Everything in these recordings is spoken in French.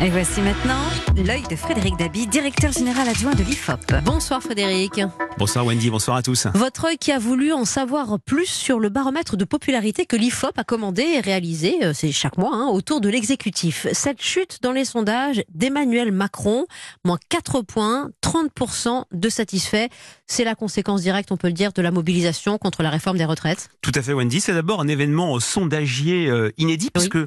Et voici maintenant l'œil de Frédéric Dabi, directeur général adjoint de l'IFOP. Bonsoir Frédéric. Bonsoir Wendy, bonsoir à tous. Votre œil qui a voulu en savoir plus sur le baromètre de popularité que l'IFOP a commandé et réalisé, euh, c'est chaque mois, hein, autour de l'exécutif. Cette chute dans les sondages d'Emmanuel Macron, moins 4 points, 30% de satisfaits, c'est la conséquence directe, on peut le dire, de la mobilisation contre la réforme des retraites. Tout à fait Wendy, c'est d'abord un événement sondagier euh, inédit parce que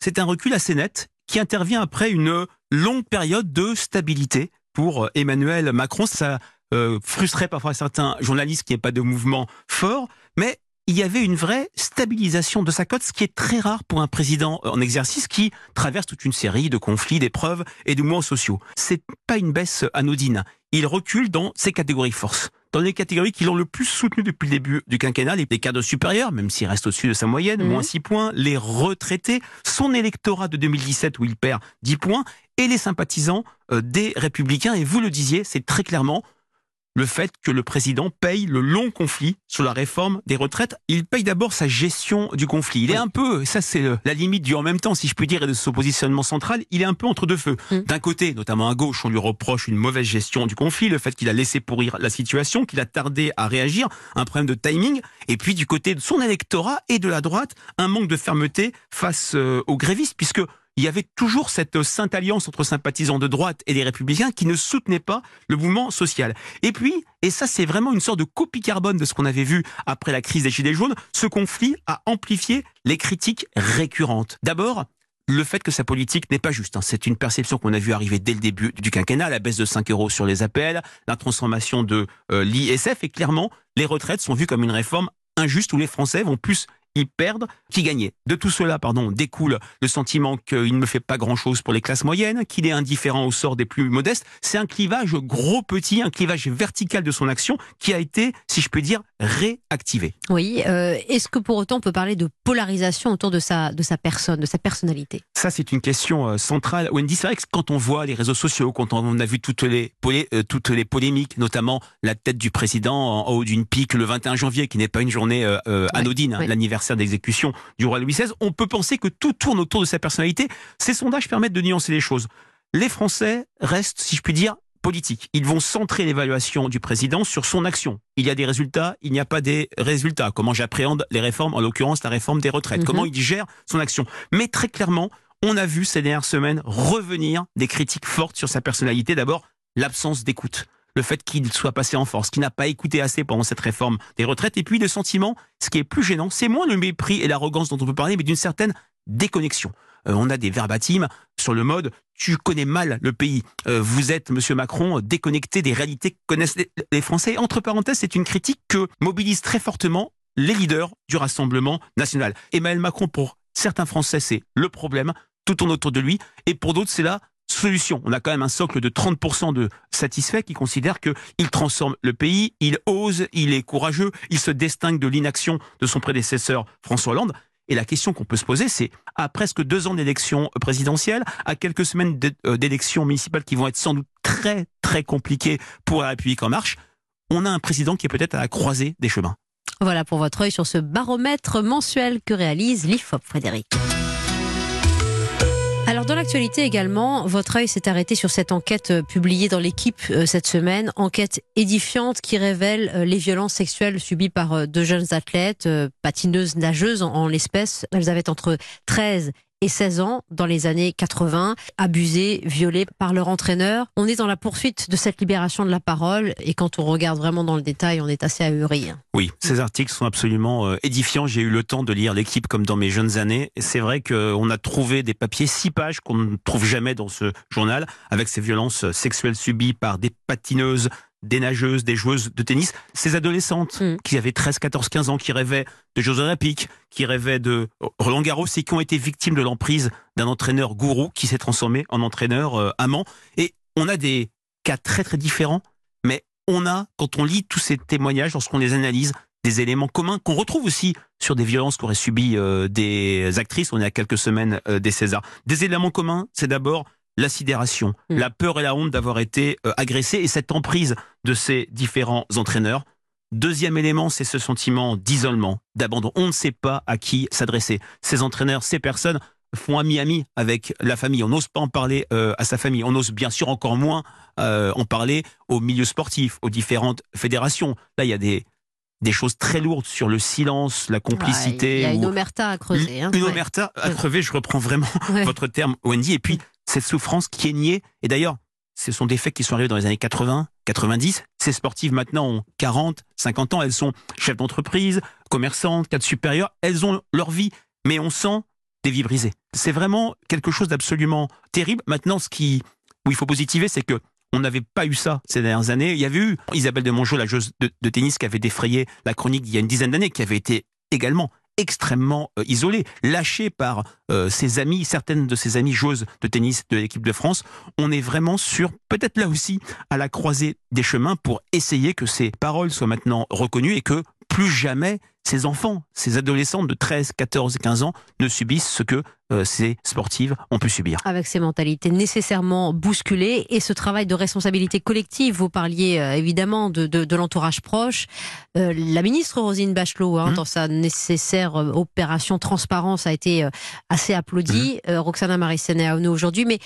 c'est un recul assez net qui intervient après une longue période de stabilité pour euh, Emmanuel Macron. Ça euh, frustrait parfois certains journalistes qu'il n'y ait pas de mouvement fort, mais il y avait une vraie stabilisation de sa cote, ce qui est très rare pour un président en exercice qui traverse toute une série de conflits, d'épreuves et de mouvements sociaux. C'est pas une baisse anodine. Il recule dans ses catégories force dans les catégories qui l'ont le plus soutenu depuis le début du quinquennat, les cadres supérieurs, même s'il reste au-dessus de sa moyenne, mhm. moins 6 points, les retraités, son électorat de 2017 où il perd 10 points, et les sympathisants euh, des républicains. Et vous le disiez, c'est très clairement le fait que le président paye le long conflit sur la réforme des retraites. Il paye d'abord sa gestion du conflit. Il est un peu, ça c'est la limite du en même temps, si je puis dire, et de son positionnement central, il est un peu entre deux feux. Mm. D'un côté, notamment à gauche, on lui reproche une mauvaise gestion du conflit, le fait qu'il a laissé pourrir la situation, qu'il a tardé à réagir, un problème de timing, et puis du côté de son électorat et de la droite, un manque de fermeté face euh, aux grévistes, puisque il y avait toujours cette sainte alliance entre sympathisants de droite et des républicains qui ne soutenaient pas le mouvement social. Et puis, et ça c'est vraiment une sorte de copie carbone de ce qu'on avait vu après la crise des Gilets jaunes, ce conflit a amplifié les critiques récurrentes. D'abord, le fait que sa politique n'est pas juste. Hein. C'est une perception qu'on a vu arriver dès le début du quinquennat, la baisse de 5 euros sur les APL, la transformation de euh, l'ISF, et clairement, les retraites sont vues comme une réforme injuste où les Français vont plus ils perdent, qui gagnait? De tout cela, pardon, découle le sentiment qu'il ne fait pas grand-chose pour les classes moyennes, qu'il est indifférent au sort des plus modestes. C'est un clivage gros-petit, un clivage vertical de son action qui a été, si je peux dire, réactivé. Oui. Euh, est-ce que pour autant on peut parler de polarisation autour de sa, de sa personne, de sa personnalité? Ça, c'est une question euh, centrale. Wendy, c'est vrai que quand on voit les réseaux sociaux, quand on a vu toutes les, euh, toutes les polémiques, notamment la tête du président en haut d'une pique le 21 janvier, qui n'est pas une journée anodine, hein, l'anniversaire d'exécution du roi Louis XVI, on peut penser que tout tourne autour de sa personnalité. Ces sondages permettent de nuancer les choses. Les Français restent, si je puis dire, politiques. Ils vont centrer l'évaluation du président sur son action. Il y a des résultats, il n'y a pas des résultats. Comment j'appréhende les réformes, en l'occurrence la réforme des retraites. Mhm. Comment il gère son action. Mais très clairement, on a vu ces dernières semaines revenir des critiques fortes sur sa personnalité. D'abord, l'absence d'écoute le fait qu'il soit passé en force, qu'il n'a pas écouté assez pendant cette réforme des retraites, et puis le sentiment, ce qui est plus gênant, c'est moins le mépris et l'arrogance dont on peut parler, mais d'une certaine déconnexion. Euh, on a des verbatims sur le mode tu connais mal le pays. Euh, vous êtes, Monsieur Macron, déconnecté des réalités que connaissent les, Français. Entre parenthèses, c'est une critique que mobilise très fortement les leaders du Rassemblement national. Emmanuel Macron, pour certains Français, c'est le problème. Tout tourne autour de lui. Et pour d'autres, c'est là solution. On a quand même un socle de 30% de satisfaits qui considèrent qu'il transforme le pays, il ose, il est courageux, il se distingue de l'inaction de son prédécesseur François Hollande. Et la question qu'on peut se poser, c'est à presque deux ans d'élections présidentielles, à quelques semaines euh, d'élections municipales qui vont être sans doute très très compliquées pour la République en marche, on a un président qui est peut-être à la croisée des chemins. Voilà pour votre œil sur ce baromètre mensuel que réalise l'IFOP, Frédéric. Dans l'actualité également, votre œil s'est arrêté sur cette enquête euh, publiée dans l'équipe euh, cette semaine, enquête édifiante qui révèle euh, les violences sexuelles subies par deux jeunes athlètes, patineuses, nageuses en, l'espèce. Elles avaient entre 13 et 16 ans dans les années 80, abusés, violés par leur entraîneur. On est dans la poursuite de cette libération de la parole et quand on regarde vraiment dans le détail, on est assez ahuri. Oui, ces articles sont absolument euh, édifiants. J'ai eu le temps de lire l'équipe comme dans mes jeunes années. C'est vrai qu'on a trouvé des papiers, six pages qu'on ne trouve jamais dans ce journal, avec ces violences sexuelles subies par des patineuses, des nageuses, des joueuses de tennis, ces adolescentes mm. qui avaient 13, 14, 15 ans, qui rêvaient de Jeux Olympiques, qui rêvaient de Roland Garros et qui ont été victimes de l'emprise d'un entraîneur gourou qui s'est transformé en entraîneur euh, amant. Et on a des cas très très différents, mais on a, quand on lit tous ces témoignages, lorsqu'on les analyse, des éléments communs qu'on retrouve aussi sur des violences qu'auraient subies euh, des actrices. On est à quelques semaines euh, des Césars. Des éléments communs, c'est d'abord la sidération, mm. la peur et la honte d'avoir été euh, agressé et cette emprise de ces différents entraîneurs. Deuxième élément, c'est ce sentiment d'isolement, d'abandon. On ne sait pas à qui s'adresser. Ces entraîneurs, ces personnes font ami-ami avec la famille. On n'ose pas en parler euh, à sa famille. On ose bien sûr encore moins euh, en parler au milieu sportif, aux différentes fédérations. Là, il y a des, des choses très lourdes sur le silence, la complicité. Il y a une omerta à creuser. Hein. Une, omerta à crever, je reprends vraiment votre terme, Wendy. Et puis, cette souffrance qui est niée. Et d'ailleurs, ce sont des faits qui sont arrivés dans les années 80, 90. Ces sportives maintenant ont 40, 50 ans. Elles sont chefs d'entreprise, commerçantes, cadres supérieurs. Elles ont leur vie. Mais on sent des vies brisées. C'est vraiment quelque chose d'absolument terrible. Maintenant, ce qui, où il faut positiver, c'est que on n'avait pas eu ça ces dernières années. Il y avait eu Isabelle de Mongeau, la joueuse de, tennis, qui avait défrayé la chronique il y a une dizaine d'années, qui avait été également extrêmement euh, isolée, lâchée par euh, ses amis, certaines de ses amies joueuses de tennis de l'équipe de France. On est vraiment sur, peut-être là aussi, à la croisée des chemins pour essayer que ces paroles soient maintenant reconnues et que plus jamais ces enfants, ces adolescents de 13, 14 et 15 ans ne subissent ce que euh, ces sportives ont pu subir. Avec ces mentalités nécessairement bousculées et ce travail de responsabilité collective, vous parliez euh, évidemment de, de, l'entourage proche. Euh, la ministre Rosine Bachelot, hein, mmh. dans sa nécessaire opération transparence, a été assez applaudie. Mmh. Roxana Marissené aujourd'hui, mais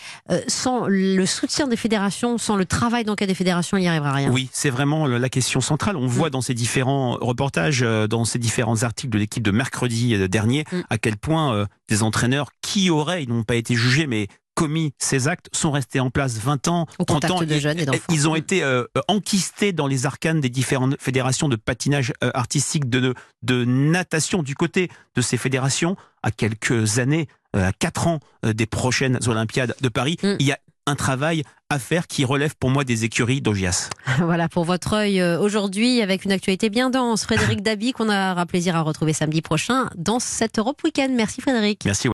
sans le soutien des fédérations, sans le travail d'enquête des fédérations, il n'y arrivera rien. Oui, c'est vraiment la question centrale. On voit mmh. dans ces différents reportages, dans ces différents articles de l'équipe de mercredi dernier, à quel point des entraîneurs qui auraient, ils n'ont pas été jugés, mais commis ces actes sont restés en place 20 ans, Au 30 ans. De jeunes et ils ont été euh, enquistés dans les arcanes des différentes fédérations de patinage euh, artistique, de, de natation. Du côté de ces fédérations, à quelques années, euh, à 4 ans des prochaines Olympiades de Paris, mm. il y a un travail à faire qui relève pour moi des écuries d'Ogias. Voilà pour votre œil aujourd'hui avec une actualité bien dense. Frédéric Dabi qu'on aura plaisir à retrouver samedi prochain dans cette Europe Weekend. Merci Frédéric. Merci.